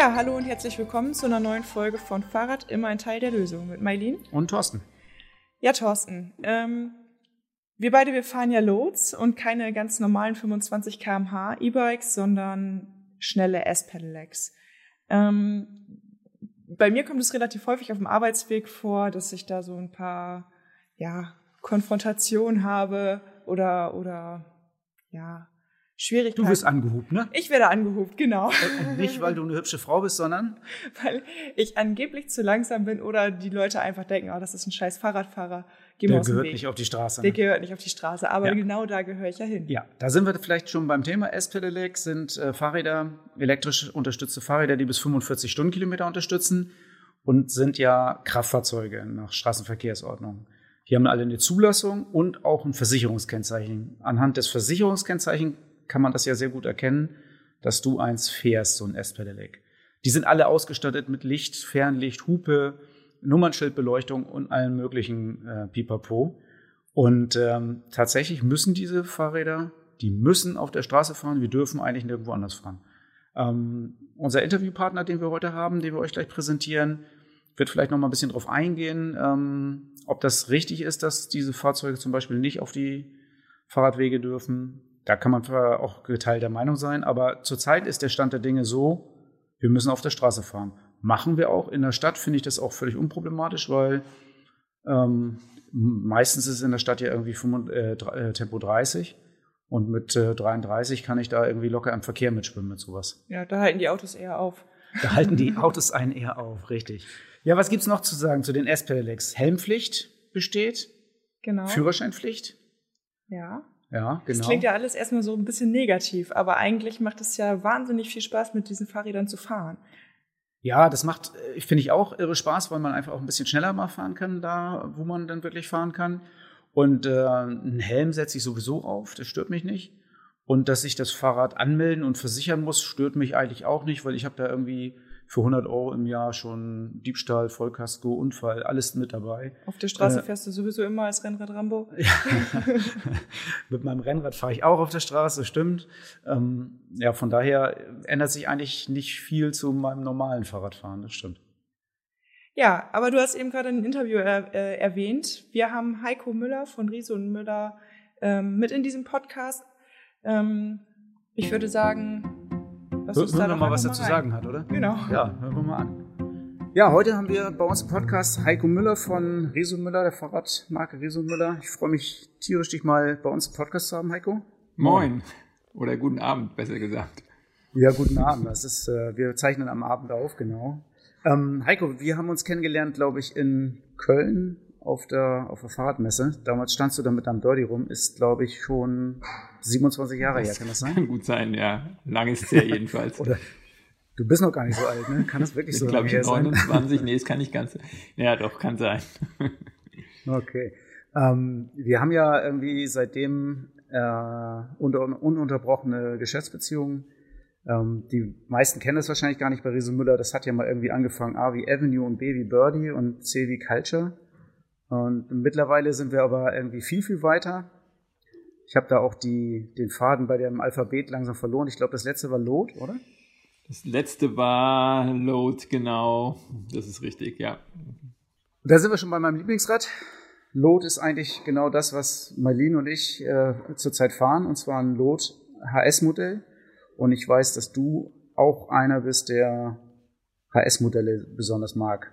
Ja, hallo und herzlich willkommen zu einer neuen Folge von Fahrrad immer ein Teil der Lösung mit Mailin. Und Thorsten. Ja, Thorsten. Ähm, wir beide, wir fahren ja Loads und keine ganz normalen 25 km/h E-Bikes, sondern schnelle S-Pedelecs. Ähm, bei mir kommt es relativ häufig auf dem Arbeitsweg vor, dass ich da so ein paar, ja, Konfrontationen habe oder, oder, ja, Schwierigkeiten. Du wirst angehupt, ne? Ich werde angehupt, genau. Und nicht, weil du eine hübsche Frau bist, sondern? Weil ich angeblich zu langsam bin oder die Leute einfach denken, oh, das ist ein scheiß Fahrradfahrer. Geh Der gehört nicht auf die Straße. Ne? Der gehört nicht auf die Straße, aber ja. genau da gehöre ich ja hin. Ja, da sind wir vielleicht schon beim Thema. S-Pedelec sind äh, Fahrräder, elektrisch unterstützte Fahrräder, die bis 45 Stundenkilometer unterstützen und sind ja Kraftfahrzeuge nach Straßenverkehrsordnung. Die haben alle eine Zulassung und auch ein Versicherungskennzeichen. Anhand des Versicherungskennzeichens kann man das ja sehr gut erkennen, dass du eins fährst, so ein S-Pedelec. Die sind alle ausgestattet mit Licht, Fernlicht, Hupe, Nummernschildbeleuchtung und allen möglichen äh, Pipapo. Und ähm, tatsächlich müssen diese Fahrräder, die müssen auf der Straße fahren. Wir dürfen eigentlich nirgendwo anders fahren. Ähm, unser Interviewpartner, den wir heute haben, den wir euch gleich präsentieren, wird vielleicht noch mal ein bisschen darauf eingehen, ähm, ob das richtig ist, dass diese Fahrzeuge zum Beispiel nicht auf die Fahrradwege dürfen. Da kann man auch geteilter Meinung sein, aber zurzeit ist der Stand der Dinge so, wir müssen auf der Straße fahren. Machen wir auch. In der Stadt finde ich das auch völlig unproblematisch, weil ähm, meistens ist in der Stadt ja irgendwie 5, äh, äh, Tempo 30 und mit äh, 33 kann ich da irgendwie locker im Verkehr mitschwimmen mit sowas. Ja, da halten die Autos eher auf. Da halten die Autos einen eher auf, richtig. Ja, was gibt's noch zu sagen zu den S-Pedelecs? Helmpflicht besteht. Genau. Führerscheinpflicht. Ja. Ja, genau. Das klingt ja alles erstmal so ein bisschen negativ, aber eigentlich macht es ja wahnsinnig viel Spaß, mit diesen Fahrrädern zu fahren. Ja, das macht, äh, finde ich auch irre Spaß, weil man einfach auch ein bisschen schneller mal fahren kann, da, wo man dann wirklich fahren kann. Und äh, einen Helm setze ich sowieso auf, das stört mich nicht. Und dass ich das Fahrrad anmelden und versichern muss, stört mich eigentlich auch nicht, weil ich habe da irgendwie für 100 Euro im Jahr schon Diebstahl, Vollkasko, Unfall, alles mit dabei. Auf der Straße äh, fährst du sowieso immer als Rennrad Rambo? Ja. mit meinem Rennrad fahre ich auch auf der Straße, stimmt. Ähm, ja, von daher ändert sich eigentlich nicht viel zu meinem normalen Fahrradfahren, das stimmt. Ja, aber du hast eben gerade ein Interview er, äh, erwähnt. Wir haben Heiko Müller von Riese und Müller ähm, mit in diesem Podcast. Ähm, ich würde sagen, Lass uns hören wir mal, was er zu sagen hat, oder? Genau. Ja, hören wir mal an. Ja, heute haben wir bei uns im Podcast Heiko Müller von Reso Müller, der Fahrradmarke Reso Müller. Ich freue mich tierisch, dich mal bei uns im Podcast zu haben, Heiko. Moin. Oder guten Abend, besser gesagt. Ja, guten Abend. Das ist, äh, wir zeichnen am Abend auf, genau. Ähm, Heiko, wir haben uns kennengelernt, glaube ich, in Köln auf der, auf der Fahrradmesse. Damals standst du da mit deinem Birdie rum, ist, glaube ich, schon 27 Jahre das her, kann das sein? Kann gut sein, ja. Lang ist es ja jedenfalls. Oder du bist noch gar nicht so alt, ne? Kann das wirklich so sein? Ich glaube, 29, nee, es kann nicht ganz. Ja, doch, kann sein. okay. Ähm, wir haben ja irgendwie seitdem äh, unter, ununterbrochene Geschäftsbeziehungen. Ähm, die meisten kennen das wahrscheinlich gar nicht bei Riese Müller. Das hat ja mal irgendwie angefangen, A wie Avenue und B wie Birdie und C wie Culture. Und mittlerweile sind wir aber irgendwie viel, viel weiter. Ich habe da auch die, den Faden bei dem Alphabet langsam verloren. Ich glaube, das letzte war Load, oder? Das letzte war Load, genau. Das ist richtig, ja. Da sind wir schon bei meinem Lieblingsrad. Load ist eigentlich genau das, was Marlene und ich äh, zurzeit fahren, und zwar ein Load HS-Modell. Und ich weiß, dass du auch einer bist, der HS-Modelle besonders mag.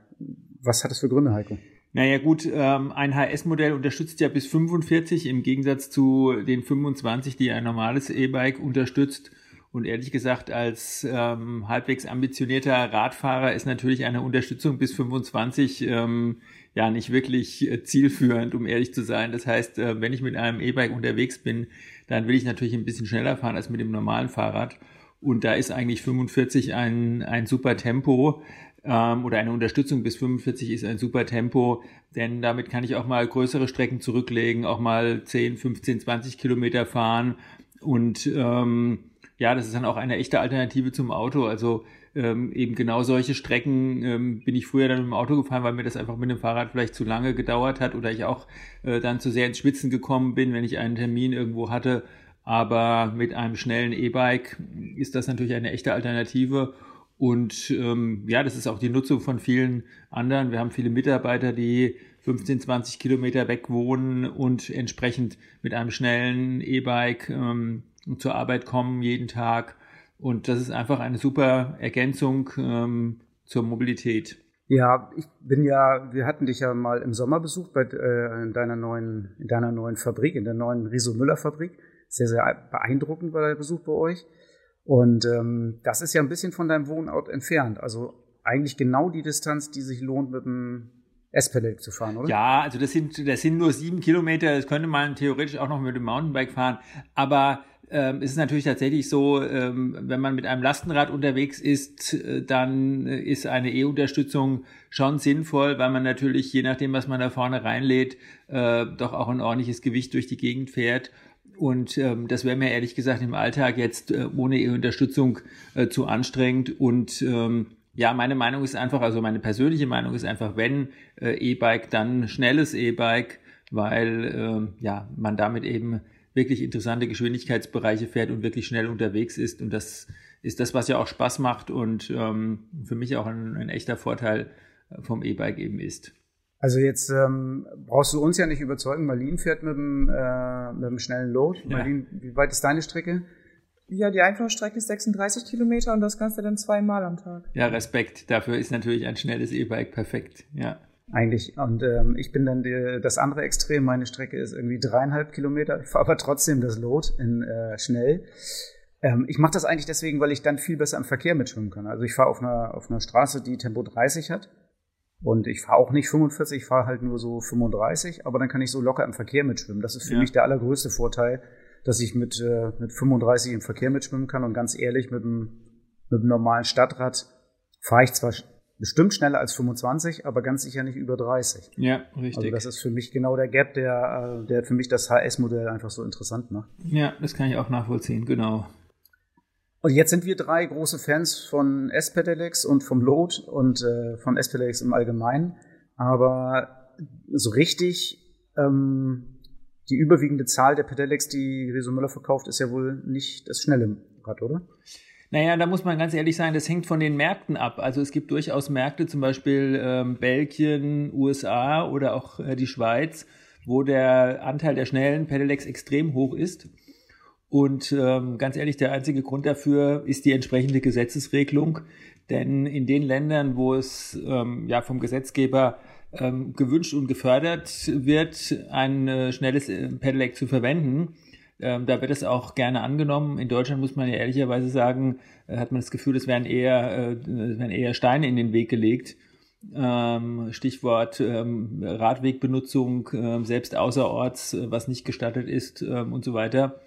Was hat das für Gründe, Heiko? Naja gut, ähm, ein HS-Modell unterstützt ja bis 45 im Gegensatz zu den 25, die ein normales E-Bike unterstützt. Und ehrlich gesagt, als ähm, halbwegs ambitionierter Radfahrer ist natürlich eine Unterstützung bis 25 ähm, ja nicht wirklich äh, zielführend, um ehrlich zu sein. Das heißt, äh, wenn ich mit einem E-Bike unterwegs bin, dann will ich natürlich ein bisschen schneller fahren als mit dem normalen Fahrrad. Und da ist eigentlich 45 ein, ein super Tempo ähm, oder eine Unterstützung bis 45 ist ein super Tempo, denn damit kann ich auch mal größere Strecken zurücklegen, auch mal 10, 15, 20 Kilometer fahren und ähm, ja, das ist dann auch eine echte Alternative zum Auto. Also ähm, eben genau solche Strecken ähm, bin ich früher dann mit dem Auto gefahren, weil mir das einfach mit dem Fahrrad vielleicht zu lange gedauert hat oder ich auch äh, dann zu sehr ins Schwitzen gekommen bin, wenn ich einen Termin irgendwo hatte. Aber mit einem schnellen E-Bike ist das natürlich eine echte Alternative. Und ähm, ja, das ist auch die Nutzung von vielen anderen. Wir haben viele Mitarbeiter, die 15, 20 Kilometer weg wohnen und entsprechend mit einem schnellen E-Bike ähm, zur Arbeit kommen jeden Tag. Und das ist einfach eine super Ergänzung ähm, zur Mobilität. Ja, ich bin ja, wir hatten dich ja mal im Sommer besucht bei äh, in deiner neuen, in deiner neuen Fabrik, in der neuen Riso Müller Fabrik. Sehr, sehr beeindruckend war der Besuch bei euch. Und ähm, das ist ja ein bisschen von deinem Wohnort entfernt. Also eigentlich genau die Distanz, die sich lohnt, mit dem S-Pedelec zu fahren, oder? Ja, also das sind, das sind nur sieben Kilometer. Das könnte man theoretisch auch noch mit dem Mountainbike fahren. Aber ähm, es ist natürlich tatsächlich so, ähm, wenn man mit einem Lastenrad unterwegs ist, äh, dann ist eine E-Unterstützung schon sinnvoll, weil man natürlich, je nachdem, was man da vorne reinlädt, äh, doch auch ein ordentliches Gewicht durch die Gegend fährt. Und ähm, das wäre mir ehrlich gesagt im Alltag jetzt äh, ohne E-Unterstützung äh, zu anstrengend. Und ähm, ja, meine Meinung ist einfach, also meine persönliche Meinung ist einfach, wenn äh, E-Bike, dann schnelles E-Bike, weil äh, ja man damit eben wirklich interessante Geschwindigkeitsbereiche fährt und wirklich schnell unterwegs ist. Und das ist das, was ja auch Spaß macht und ähm, für mich auch ein, ein echter Vorteil vom E-Bike eben ist. Also jetzt ähm, brauchst du uns ja nicht überzeugen. Marlin fährt mit dem, äh, mit dem schnellen Load. Ja. Marlin, wie weit ist deine Strecke? Ja, die Einfahrstrecke ist 36 Kilometer und das Ganze dann zweimal am Tag. Ja, Respekt. Dafür ist natürlich ein schnelles E-Bike perfekt. Ja. Eigentlich. Und ähm, ich bin dann die, das andere Extrem. Meine Strecke ist irgendwie dreieinhalb Kilometer. Ich fahre aber trotzdem das Load in äh, schnell. Ähm, ich mache das eigentlich deswegen, weil ich dann viel besser im Verkehr mitschwimmen kann. Also ich fahre auf einer, auf einer Straße, die Tempo 30 hat und ich fahre auch nicht 45, ich fahre halt nur so 35, aber dann kann ich so locker im Verkehr mitschwimmen. Das ist für ja. mich der allergrößte Vorteil, dass ich mit, äh, mit 35 im Verkehr mitschwimmen kann. Und ganz ehrlich, mit einem, mit einem normalen Stadtrad fahre ich zwar bestimmt schneller als 25, aber ganz sicher nicht über 30. Ja, richtig. Also das ist für mich genau der Gap, der, äh, der für mich das HS-Modell einfach so interessant macht. Ja, das kann ich auch nachvollziehen, genau. Und jetzt sind wir drei große Fans von S-Pedelecs und vom Load und äh, von S-Pedelecs im Allgemeinen. Aber so richtig ähm, die überwiegende Zahl der Pedelecs, die Riso Müller verkauft, ist ja wohl nicht das schnelle Rad, oder? Naja, da muss man ganz ehrlich sein, das hängt von den Märkten ab. Also es gibt durchaus Märkte, zum Beispiel ähm, Belgien, USA oder auch äh, die Schweiz, wo der Anteil der schnellen Pedelecs extrem hoch ist. Und ähm, ganz ehrlich, der einzige Grund dafür ist die entsprechende Gesetzesregelung. Denn in den Ländern, wo es ähm, ja vom Gesetzgeber ähm, gewünscht und gefördert wird, ein äh, schnelles äh, Pedelec zu verwenden, ähm, da wird es auch gerne angenommen. In Deutschland muss man ja ehrlicherweise sagen, äh, hat man das Gefühl, es werden eher, äh, werden eher Steine in den Weg gelegt. Ähm, Stichwort ähm, Radwegbenutzung, äh, selbst außerorts, äh, was nicht gestattet ist ähm, und so weiter.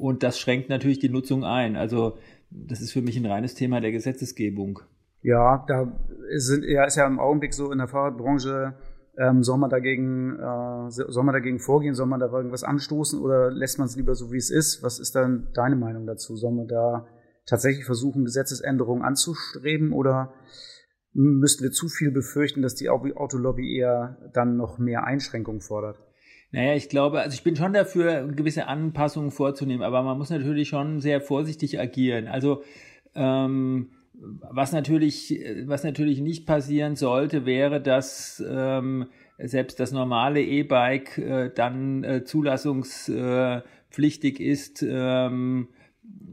Und das schränkt natürlich die Nutzung ein. Also das ist für mich ein reines Thema der Gesetzesgebung. Ja, da sind, ja, ist ja im Augenblick so in der Fahrradbranche, ähm, soll man dagegen, äh, soll man dagegen vorgehen, soll man da irgendwas anstoßen oder lässt man es lieber so, wie es ist? Was ist dann deine Meinung dazu? Soll man da tatsächlich versuchen, Gesetzesänderungen anzustreben oder müssten wir zu viel befürchten, dass die Autolobby eher dann noch mehr Einschränkungen fordert? Naja, ich glaube, also ich bin schon dafür, gewisse Anpassungen vorzunehmen, aber man muss natürlich schon sehr vorsichtig agieren. Also ähm, was natürlich, was natürlich nicht passieren sollte, wäre, dass ähm, selbst das normale E-Bike äh, dann äh, zulassungspflichtig ist ähm,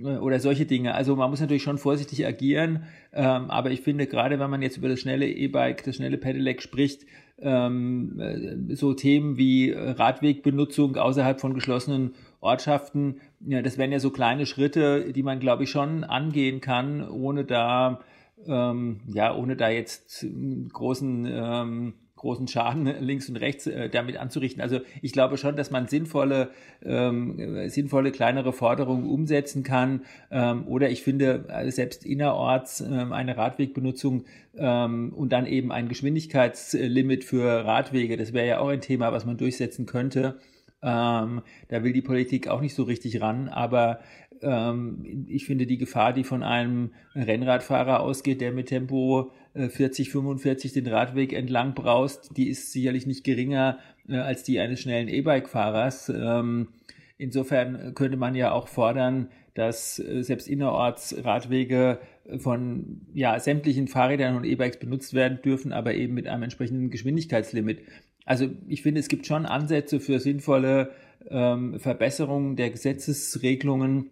oder solche Dinge. Also man muss natürlich schon vorsichtig agieren, ähm, aber ich finde gerade, wenn man jetzt über das schnelle E-Bike, das schnelle Pedelec spricht, ähm, äh, so Themen wie Radwegbenutzung außerhalb von geschlossenen Ortschaften, ja, das wären ja so kleine Schritte, die man, glaube ich, schon angehen kann, ohne da, ähm, ja, ohne da jetzt großen ähm, großen Schaden links und rechts äh, damit anzurichten. Also ich glaube schon, dass man sinnvolle, ähm, sinnvolle kleinere Forderungen umsetzen kann. Ähm, oder ich finde äh, selbst innerorts ähm, eine Radwegbenutzung ähm, und dann eben ein Geschwindigkeitslimit für Radwege. Das wäre ja auch ein Thema, was man durchsetzen könnte. Ähm, da will die Politik auch nicht so richtig ran, aber ähm, ich finde die Gefahr, die von einem Rennradfahrer ausgeht, der mit Tempo 40, äh, 45 den Radweg entlang braust, die ist sicherlich nicht geringer äh, als die eines schnellen E-Bike-Fahrers. Ähm, insofern könnte man ja auch fordern, dass äh, selbst innerorts Radwege von ja, sämtlichen Fahrrädern und E-Bikes benutzt werden dürfen, aber eben mit einem entsprechenden Geschwindigkeitslimit. Also ich finde, es gibt schon Ansätze für sinnvolle ähm, Verbesserungen der Gesetzesregelungen.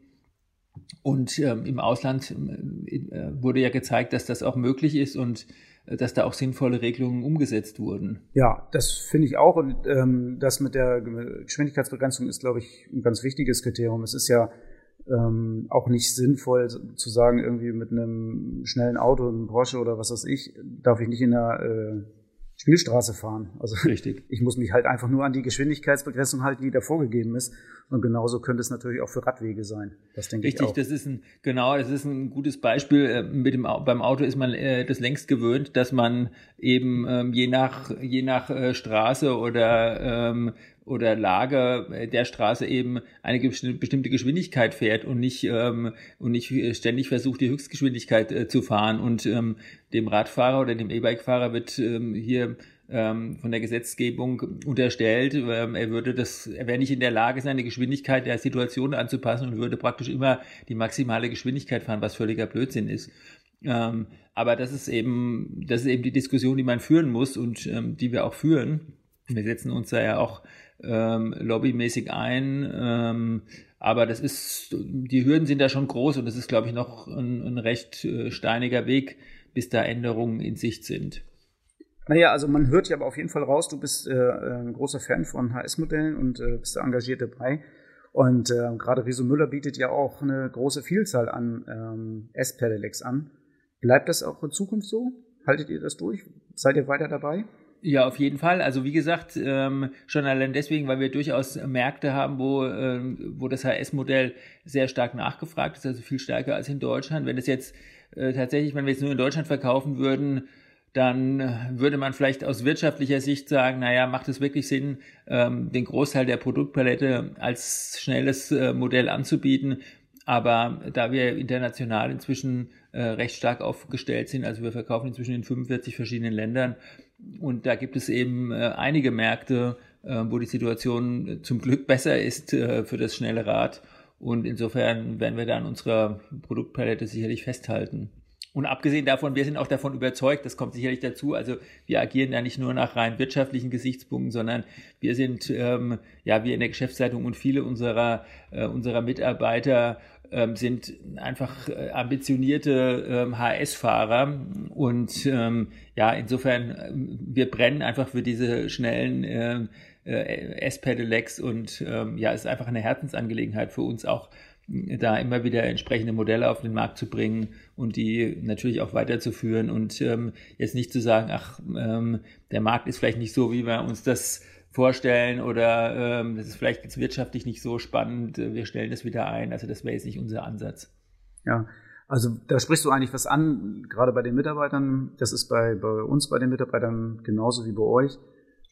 Und ähm, im Ausland äh, wurde ja gezeigt, dass das auch möglich ist und äh, dass da auch sinnvolle Regelungen umgesetzt wurden. Ja, das finde ich auch. Und ähm, das mit der Geschwindigkeitsbegrenzung ist, glaube ich, ein ganz wichtiges Kriterium. Es ist ja ähm, auch nicht sinnvoll zu sagen, irgendwie mit einem schnellen Auto, einem Porsche oder was weiß ich, darf ich nicht in der äh, Spielstraße fahren. Also Richtig. ich muss mich halt einfach nur an die Geschwindigkeitsbegrenzung halten, die da vorgegeben ist. Und genauso könnte es natürlich auch für Radwege sein. Das denke Richtig, ich auch. das ist ein, genau, das ist ein gutes Beispiel. Äh, mit dem, beim Auto ist man äh, das längst gewöhnt, dass man eben ähm, je nach, je nach äh, Straße oder, ähm, oder Lage äh, der Straße eben eine bestimmte Geschwindigkeit fährt und nicht, ähm, und nicht ständig versucht, die Höchstgeschwindigkeit äh, zu fahren. Und ähm, dem Radfahrer oder dem E-Bike-Fahrer wird ähm, hier ähm, von der Gesetzgebung unterstellt, ähm, er würde das, er wäre nicht in der Lage, seine Geschwindigkeit der Situation anzupassen und würde praktisch immer die maximale Geschwindigkeit fahren, was völliger Blödsinn ist. Ähm, aber das ist eben, das ist eben die Diskussion, die man führen muss und die wir auch führen. Wir setzen uns da ja auch ähm, lobbymäßig ein. Ähm, aber das ist, die Hürden sind da schon groß und es ist, glaube ich, noch ein, ein recht äh, steiniger Weg, bis da Änderungen in Sicht sind. Naja, also man hört ja aber auf jeden Fall raus, du bist äh, ein großer Fan von HS-Modellen und äh, bist da engagiert dabei. Und äh, gerade Riso Müller bietet ja auch eine große Vielzahl an ähm, S-Pedelecs an. Bleibt das auch in Zukunft so? Haltet ihr das durch? Seid ihr weiter dabei? Ja, auf jeden Fall. Also wie gesagt, ähm, schon allein deswegen, weil wir durchaus Märkte haben, wo, ähm, wo das HS-Modell sehr stark nachgefragt ist, also viel stärker als in Deutschland. Wenn es jetzt äh, tatsächlich, wenn wir es nur in Deutschland verkaufen würden, dann würde man vielleicht aus wirtschaftlicher Sicht sagen, naja, macht es wirklich Sinn, ähm, den Großteil der Produktpalette als schnelles äh, Modell anzubieten. Aber da wir international inzwischen äh, recht stark aufgestellt sind, also wir verkaufen inzwischen in 45 verschiedenen Ländern und da gibt es eben einige Märkte, wo die Situation zum Glück besser ist für das schnelle Rad. Und insofern werden wir da an unserer Produktpalette sicherlich festhalten. Und abgesehen davon, wir sind auch davon überzeugt, das kommt sicherlich dazu, also wir agieren ja nicht nur nach rein wirtschaftlichen Gesichtspunkten, sondern wir sind, ähm, ja, wir in der Geschäftsleitung und viele unserer, äh, unserer Mitarbeiter ähm, sind einfach äh, ambitionierte ähm, HS-Fahrer und ähm, ja, insofern, äh, wir brennen einfach für diese schnellen ähm, äh, S-Pedelecs. Und ähm, ja, es ist einfach eine Herzensangelegenheit für uns auch da immer wieder entsprechende Modelle auf den Markt zu bringen und die natürlich auch weiterzuführen. Und ähm, jetzt nicht zu sagen, ach, ähm, der Markt ist vielleicht nicht so, wie wir uns das vorstellen oder ähm, das ist vielleicht jetzt wirtschaftlich nicht so spannend, wir stellen das wieder ein. Also das wäre jetzt nicht unser Ansatz. Ja, also da sprichst du eigentlich was an, gerade bei den Mitarbeitern. Das ist bei, bei uns, bei den Mitarbeitern genauso wie bei euch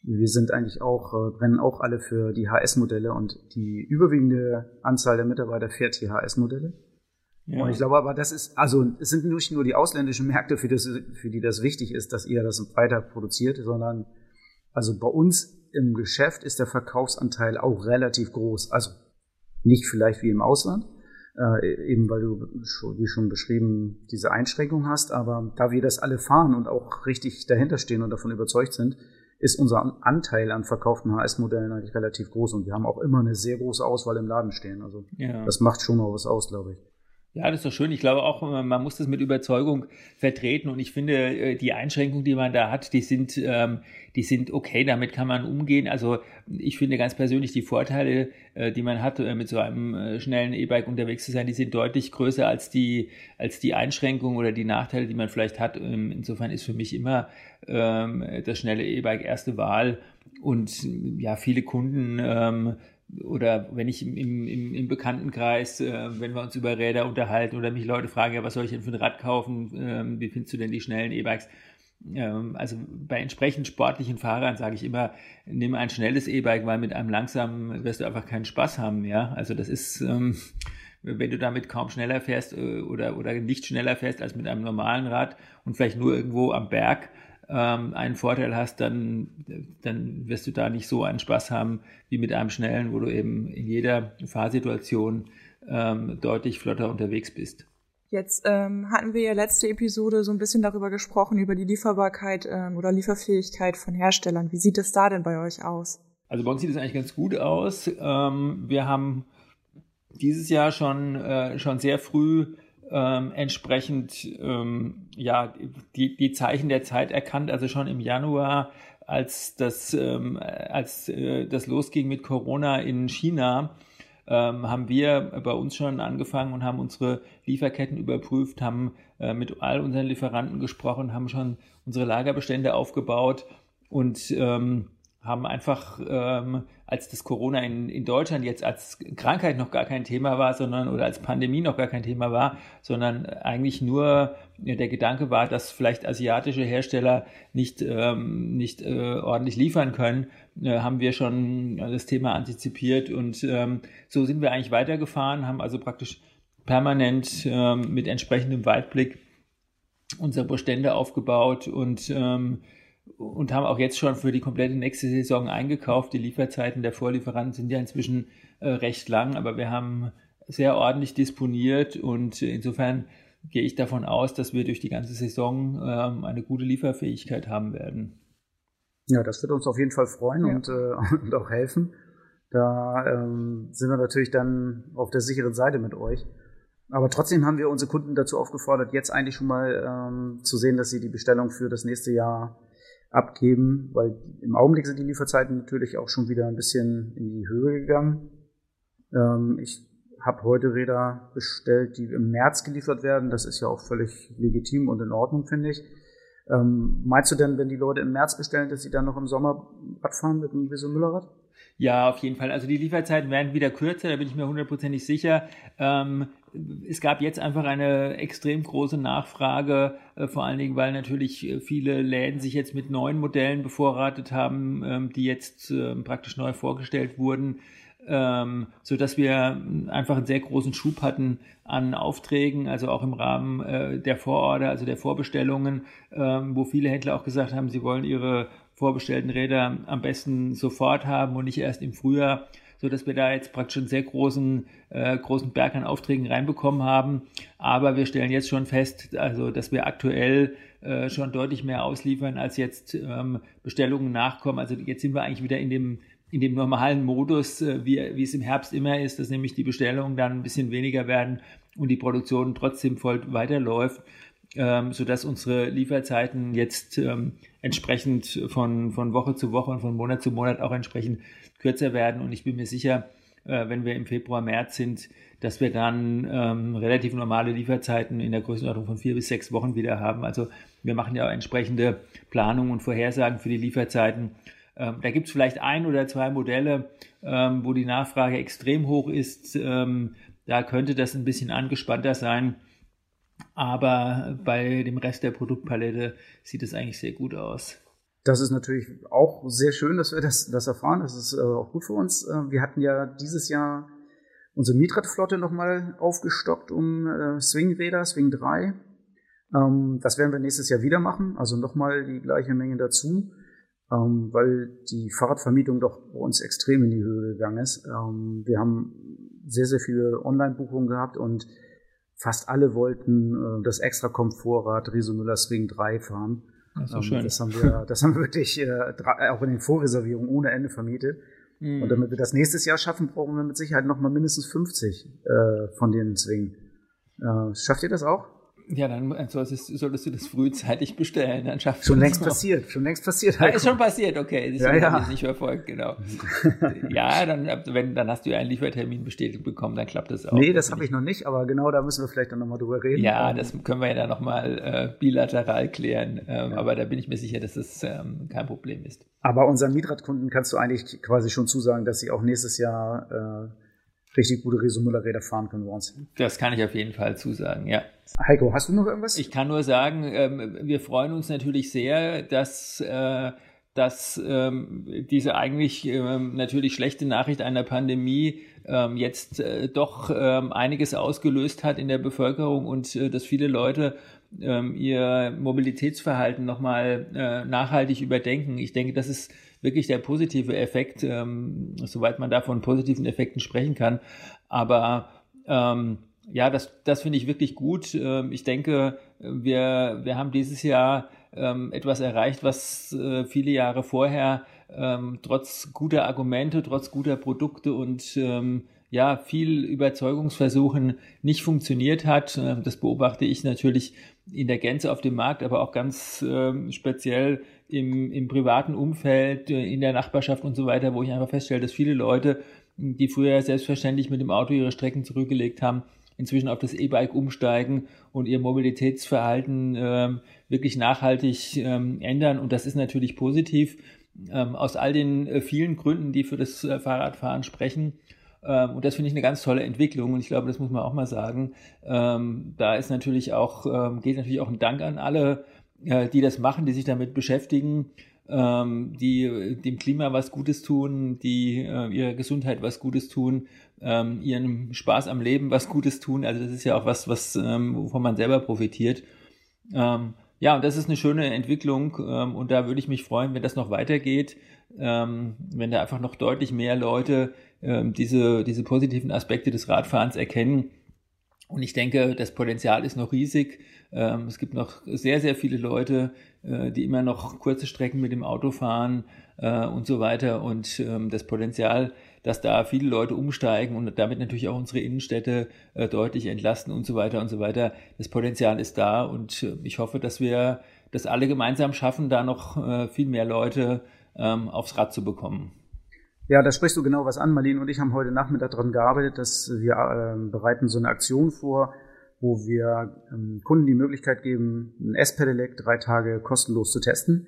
wir sind eigentlich auch, äh, brennen auch alle für die HS-Modelle und die überwiegende Anzahl der Mitarbeiter fährt die HS-Modelle. Ja. Und ich glaube aber, das ist, also es sind nicht nur die ausländischen Märkte, für, das, für die das wichtig ist, dass ihr das weiter produziert, sondern also bei uns im Geschäft ist der Verkaufsanteil auch relativ groß. Also nicht vielleicht wie im Ausland, äh, eben weil du, wie schon beschrieben, diese Einschränkung hast, aber da wir das alle fahren und auch richtig dahinter stehen und davon überzeugt sind, ist unser Anteil an verkauften HS-Modellen eigentlich relativ groß und wir haben auch immer eine sehr große Auswahl im Laden stehen. Also ja. das macht schon noch was aus, glaube ich. Ja, das ist doch schön. Ich glaube auch, man muss das mit Überzeugung vertreten. Und ich finde, äh, die Einschränkungen, die man da hat, die sind, ähm, die sind okay. Damit kann man umgehen. Also ich finde ganz persönlich die Vorteile, äh, die man hat, äh, mit so einem schnellen E-Bike unterwegs zu sein, die sind deutlich größer als die, als die Einschränkungen oder die Nachteile, die man vielleicht hat. Ähm, insofern ist für mich immer ähm, das schnelle E-Bike erste Wahl. Und ja, viele Kunden oder wenn ich im, im, im Bekanntenkreis, äh, wenn wir uns über Räder unterhalten oder mich Leute fragen, ja, was soll ich denn für ein Rad kaufen, ähm, wie findest du denn die schnellen E-Bikes? Ähm, also bei entsprechend sportlichen Fahrern sage ich immer, nimm ein schnelles E-Bike, weil mit einem langsamen wirst du einfach keinen Spaß haben, ja. Also das ist, ähm, wenn du damit kaum schneller fährst äh, oder, oder nicht schneller fährst als mit einem normalen Rad und vielleicht nur irgendwo am Berg, ähm, einen Vorteil hast, dann, dann wirst du da nicht so einen Spaß haben wie mit einem schnellen, wo du eben in jeder Fahrsituation ähm, deutlich flotter unterwegs bist. Jetzt ähm, hatten wir ja letzte Episode so ein bisschen darüber gesprochen, über die Lieferbarkeit ähm, oder Lieferfähigkeit von Herstellern. Wie sieht es da denn bei euch aus? Also bei uns sieht es eigentlich ganz gut aus. Ähm, wir haben dieses Jahr schon, äh, schon sehr früh ähm, entsprechend ähm, ja, die, die Zeichen der Zeit erkannt. Also schon im Januar, als das, ähm, als, äh, das losging mit Corona in China, ähm, haben wir bei uns schon angefangen und haben unsere Lieferketten überprüft, haben äh, mit all unseren Lieferanten gesprochen, haben schon unsere Lagerbestände aufgebaut und ähm, haben einfach, ähm, als das Corona in, in Deutschland jetzt als Krankheit noch gar kein Thema war, sondern oder als Pandemie noch gar kein Thema war, sondern eigentlich nur der Gedanke war, dass vielleicht asiatische Hersteller nicht, ähm, nicht äh, ordentlich liefern können, äh, haben wir schon das Thema antizipiert und ähm, so sind wir eigentlich weitergefahren, haben also praktisch permanent ähm, mit entsprechendem Weitblick unsere Bestände aufgebaut und ähm, und haben auch jetzt schon für die komplette nächste Saison eingekauft. Die Lieferzeiten der Vorlieferanten sind ja inzwischen äh, recht lang, aber wir haben sehr ordentlich disponiert und insofern gehe ich davon aus, dass wir durch die ganze Saison ähm, eine gute Lieferfähigkeit haben werden. Ja, das wird uns auf jeden Fall freuen ja. und, äh, und auch helfen. Da ähm, sind wir natürlich dann auf der sicheren Seite mit euch. Aber trotzdem haben wir unsere Kunden dazu aufgefordert, jetzt eigentlich schon mal ähm, zu sehen, dass sie die Bestellung für das nächste Jahr abgeben, weil im Augenblick sind die Lieferzeiten natürlich auch schon wieder ein bisschen in die Höhe gegangen. Ähm, ich habe heute Räder bestellt, die im März geliefert werden. Das ist ja auch völlig legitim und in Ordnung, finde ich. Ähm, meinst du denn, wenn die Leute im März bestellen, dass sie dann noch im Sommer Rad fahren mit einem Wieso Müllerrad? Ja, auf jeden Fall. Also die Lieferzeiten werden wieder kürzer, da bin ich mir hundertprozentig sicher. Ähm, es gab jetzt einfach eine extrem große Nachfrage, äh, vor allen Dingen, weil natürlich äh, viele Läden sich jetzt mit neuen Modellen bevorratet haben, ähm, die jetzt äh, praktisch neu vorgestellt wurden, ähm, so wir einfach einen sehr großen Schub hatten an Aufträgen, also auch im Rahmen äh, der Vororder, also der Vorbestellungen, ähm, wo viele Händler auch gesagt haben, sie wollen ihre vorbestellten Räder am besten sofort haben und nicht erst im Frühjahr so dass wir da jetzt praktisch einen sehr großen, äh, großen Berg an Aufträgen reinbekommen haben. Aber wir stellen jetzt schon fest, also dass wir aktuell äh, schon deutlich mehr ausliefern, als jetzt ähm, Bestellungen nachkommen. Also jetzt sind wir eigentlich wieder in dem in dem normalen Modus, äh, wie, wie es im Herbst immer ist, dass nämlich die Bestellungen dann ein bisschen weniger werden und die Produktion trotzdem voll weiterläuft, ähm, sodass unsere Lieferzeiten jetzt ähm, entsprechend von, von Woche zu Woche und von Monat zu Monat auch entsprechend kürzer werden. Und ich bin mir sicher, äh, wenn wir im Februar, März sind, dass wir dann ähm, relativ normale Lieferzeiten in der Größenordnung von vier bis sechs Wochen wieder haben. Also wir machen ja auch entsprechende Planungen und Vorhersagen für die Lieferzeiten. Ähm, da gibt es vielleicht ein oder zwei Modelle, ähm, wo die Nachfrage extrem hoch ist. Ähm, da könnte das ein bisschen angespannter sein. Aber bei dem Rest der Produktpalette sieht es eigentlich sehr gut aus. Das ist natürlich auch sehr schön, dass wir das, das erfahren. Das ist äh, auch gut für uns. Äh, wir hatten ja dieses Jahr unsere Mietradflotte nochmal aufgestockt um äh, Swingräder, Swing 3. Ähm, das werden wir nächstes Jahr wieder machen, also nochmal die gleiche Menge dazu, ähm, weil die Fahrradvermietung doch bei uns extrem in die Höhe gegangen ist. Ähm, wir haben sehr, sehr viele Online-Buchungen gehabt und fast alle wollten äh, das extra Komfortrad Riso Müller Swing 3 fahren. Das, ähm, schön. das haben wir, das haben wir wirklich äh, auch in den Vorreservierungen ohne Ende vermietet. Mhm. Und damit wir das nächstes Jahr schaffen, brauchen wir mit Sicherheit noch mal mindestens 50 äh, von den Zwingen. Äh, schafft ihr das auch? Ja, dann solltest, solltest, du das frühzeitig bestellen. Dann schaffst schon längst passiert, schon längst passiert. Ja, ist schon passiert, okay. Das ja, ja. nicht verfolgt, genau. ja, dann, wenn, dann hast du ja einen Liefertermin bestätigt bekommen, dann klappt das auch. Nee, das habe ich noch nicht, aber genau da müssen wir vielleicht dann nochmal drüber reden. Ja, das können wir ja dann nochmal äh, bilateral klären. Ähm, ja. Aber da bin ich mir sicher, dass das ähm, kein Problem ist. Aber unseren Mietradkunden kannst du eigentlich quasi schon zusagen, dass sie auch nächstes Jahr äh, richtig gute Riso-Müller-Räder fahren können bei uns. Das kann ich auf jeden Fall zusagen, ja. Heiko, hast du noch irgendwas? Ich kann nur sagen, ähm, wir freuen uns natürlich sehr, dass, äh, dass ähm, diese eigentlich ähm, natürlich schlechte Nachricht einer Pandemie ähm, jetzt äh, doch ähm, einiges ausgelöst hat in der Bevölkerung und äh, dass viele Leute ähm, ihr Mobilitätsverhalten nochmal äh, nachhaltig überdenken. Ich denke, das ist wirklich der positive Effekt, ähm, soweit man da von positiven Effekten sprechen kann. Aber Ähm, ja, das, das finde ich wirklich gut. Ähm, ich denke, wir, wir haben dieses Jahr ähm, etwas erreicht, was äh, viele Jahre vorher ähm, trotz guter Argumente, trotz guter Produkte und ähm, ja, viel Überzeugungsversuchen nicht funktioniert hat. Ähm, das beobachte ich natürlich in der Gänze auf dem Markt, aber auch ganz ähm, speziell im, im privaten Umfeld, äh, in der Nachbarschaft und so weiter, wo ich einfach feststelle, dass viele Leute, die früher selbstverständlich mit dem Auto ihre Strecken zurückgelegt haben, inzwischen auf das E-Bike umsteigen und ihr Mobilitätsverhalten ähm, wirklich nachhaltig ähm, ändern. Und das ist natürlich positiv ähm, aus all den äh, vielen Gründen, die für das äh, Fahrradfahren sprechen. Ähm, und das finde ich eine ganz tolle Entwicklung. Und ich glaube, das muss man auch mal sagen. Ähm, da ist natürlich auch, ähm, geht natürlich auch ein Dank an alle, äh, die das machen, die sich damit beschäftigen die dem Klima was Gutes tun, die äh, ihrer Gesundheit was Gutes tun, ihrem Spaß am Leben was Gutes tun. Also das ist ja auch was, was wovon man selber profitiert. Ja, und das ist eine schöne Entwicklung und da würde ich mich freuen, wenn das noch weitergeht, wenn da einfach noch deutlich mehr Leute diese, diese positiven Aspekte des Radfahrens erkennen. Und ich denke, das Potenzial ist noch riesig. Ähm, es gibt noch sehr, sehr viele Leute, äh, die immer noch kurze Strecken mit dem Auto fahren äh, und so weiter. Und ähm, das Potenzial, dass da viele Leute umsteigen und damit natürlich auch unsere Innenstädte äh, deutlich entlasten und so weiter und so weiter. Das Potenzial ist da und ich hoffe, dass wir das alle gemeinsam schaffen, da noch viel mehr Leute ähm, aufs Rad zu bekommen. Ja, da sprichst du genau was an. Marlene und ich haben heute Nachmittag daran gearbeitet, dass wir äh, bereiten so eine Aktion vor, wo wir ähm, Kunden die Möglichkeit geben, ein S-Pedelec drei Tage kostenlos zu testen.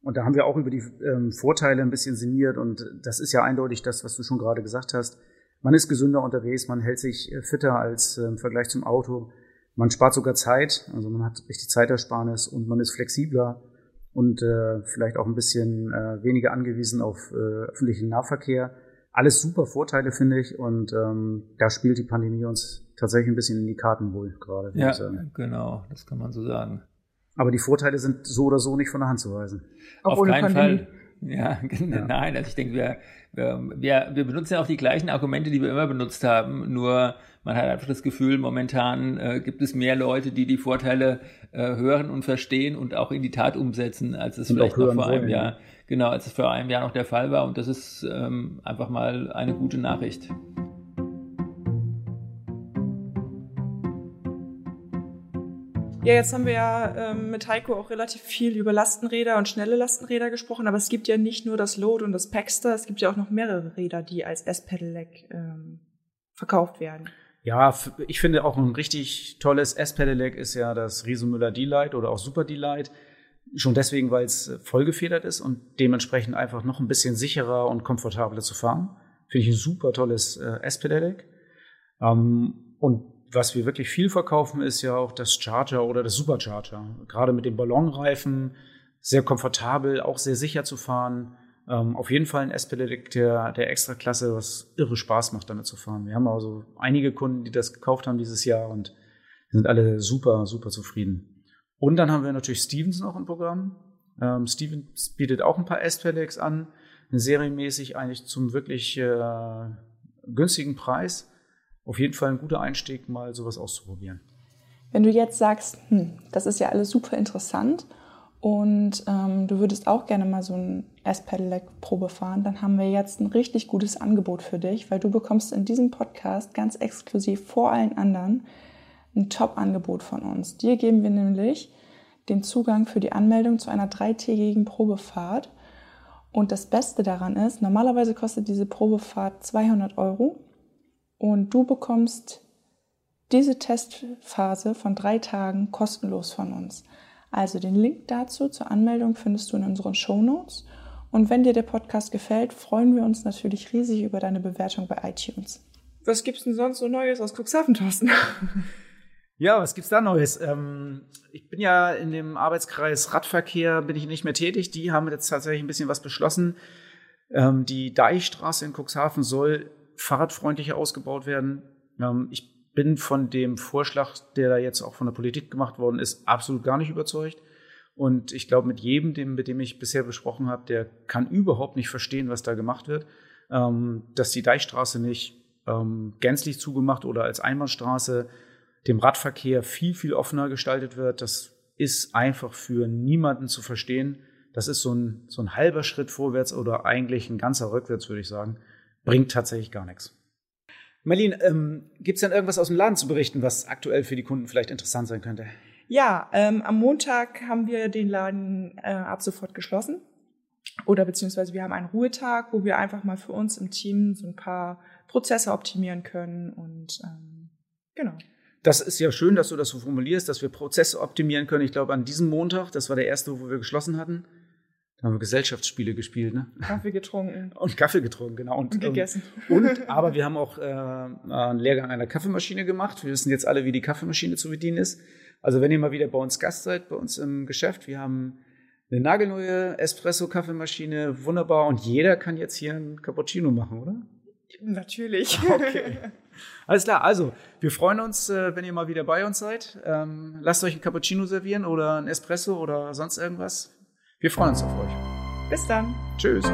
Und da haben wir auch über die ähm, Vorteile ein bisschen sinniert. Und das ist ja eindeutig das, was du schon gerade gesagt hast. Man ist gesünder unterwegs, man hält sich äh, fitter als äh, im Vergleich zum Auto. Man spart sogar Zeit, also man hat richtig Zeitersparnis und man ist flexibler und äh, vielleicht auch ein bisschen äh, weniger angewiesen auf äh, öffentlichen Nahverkehr. Alles super Vorteile, finde ich. Und ähm, da spielt die Pandemie uns tatsächlich ein bisschen in die Karten wohl gerade. Ja, genau, das kann man so sagen. Aber die Vorteile sind so oder so nicht von der Hand zu weisen. Auch Auf keinen Pandemie. Fall. Ja, ja, nein, also ich denke, wir, wir, wir benutzen ja auch die gleichen Argumente, die wir immer benutzt haben, nur man hat einfach das Gefühl, momentan äh, gibt es mehr Leute, die die Vorteile äh, hören und verstehen und auch in die Tat umsetzen, als es und vielleicht noch vor einem wollen, Jahr, genau, als es vor einem Jahr noch der Fall war. Und das ist ähm, einfach mal eine gute Nachricht. Ja, jetzt haben wir ja ähm, mit Heiko auch relativ viel über Lastenräder und schnelle Lastenräder gesprochen, aber es gibt ja nicht nur das Load und das Paxter, es gibt ja auch noch mehrere Räder, die als S-Pedelec ähm, verkauft werden. Ja, ich finde auch ein richtig tolles S-Pedelec ist ja das Riesumüller D-Lite oder auch Super D-Lite. Schon deswegen, weil es äh, vollgefedert ist und dementsprechend einfach noch ein bisschen sicherer und komfortabler zu fahren. Finde ich ein super tolles äh, S-Pedelec. Ähm, und was wir wirklich viel verkaufen, ist ja auch das Charger oder das Supercharger. Gerade mit dem Ballonreifen, sehr komfortabel, auch sehr sicher zu fahren. Ähm, auf jeden Fall ein S-Pedelec der, der Extraklasse, was irre Spaß macht, damit zu fahren. Wir haben also einige Kunden, die das gekauft haben dieses Jahr und sind alle super, super zufrieden. Und dann haben wir natürlich Stevens noch im Programm. Ähm, Stevens bietet auch ein paar S-Pedelecs an, serienmäßig eigentlich zum wirklich äh, günstigen Preis auf jeden Fall ein guter Einstieg, mal sowas auszuprobieren. Wenn du jetzt sagst, hm, das ist ja alles super interessant und ähm, du würdest auch gerne mal so ein S-Pedelec-Probe fahren, dann haben wir jetzt ein richtig gutes Angebot für dich, weil du bekommst in diesem Podcast ganz exklusiv vor allen anderen ein Top-Angebot von uns. Dir geben wir nämlich den Zugang für die Anmeldung zu einer dreitägigen Probefahrt. Und das Beste daran ist, normalerweise kostet diese Probefahrt 200 Euro und du bekommst diese Testphase von drei Tagen kostenlos von uns. Also den Link dazu zur Anmeldung findest du in unseren Show Notes. Und wenn dir der Podcast gefällt, freuen wir uns natürlich riesig über deine Bewertung bei iTunes. Was gibt's denn sonst so Neues aus Cuxhaven, Thorsten? Ja, was gibt's da Neues? Ähm, ich bin ja in dem Arbeitskreis Radverkehr, bin ich nicht mehr tätig. Die haben jetzt tatsächlich ein bisschen was beschlossen. Ähm, die Deichstraße in Cuxhaven soll fahrradfreundlicher ausgebaut werden. Ähm, ich bin von dem Vorschlag, der da jetzt auch von der Politik gemacht worden ist, absolut gar nicht überzeugt. Und ich glaube, mit jedem, dem, mit dem ich bisher besprochen habe, der kann überhaupt nicht verstehen, was da gemacht wird. Ähm, dass die Deichstraße nicht ähm, gänzlich zugemacht oder als Einbahnstraße dem Radverkehr viel, viel offener gestaltet wird. Das ist einfach für niemanden zu verstehen. Das ist so ein, so ein halber Schritt vorwärts oder eigentlich ein ganzer rückwärts, würde ich sagen. Bringt tatsächlich gar nichts. Marlene, ähm, gibt es denn irgendwas aus dem Laden zu berichten, was aktuell für die Kunden vielleicht interessant sein könnte? Ja, ähm, am Montag haben wir den Laden äh, ab sofort geschlossen. Oder beziehungsweise wir haben einen Ruhetag, wo wir einfach mal für uns im Team so ein paar Prozesse optimieren können und ähm, genau. Das ist ja schön, dass du das so formulierst, dass wir Prozesse optimieren können. Ich glaube, an diesem Montag, das war der erste, wo wir geschlossen hatten, da haben wir Gesellschaftsspiele gespielt, ne? Kaffee getrunken. Und Kaffee getrunken, genau. Und, und gegessen. Und, aber wir haben auch äh, einen Lehrgang einer Kaffeemaschine gemacht. Wir wissen jetzt alle, wie die Kaffeemaschine zu bedienen ist. Also wenn ihr mal wieder bei uns Gast seid, bei uns im Geschäft, wir haben eine nagelneue Espresso-Kaffeemaschine, wunderbar. Und jeder kann jetzt hier einen Cappuccino machen, oder? Natürlich. Okay. Alles klar, also wir freuen uns, äh, wenn ihr mal wieder bei uns seid. Ähm, lasst euch ein Cappuccino servieren oder ein Espresso oder sonst irgendwas. Wir freuen uns auf euch. Bis dann. Tschüss.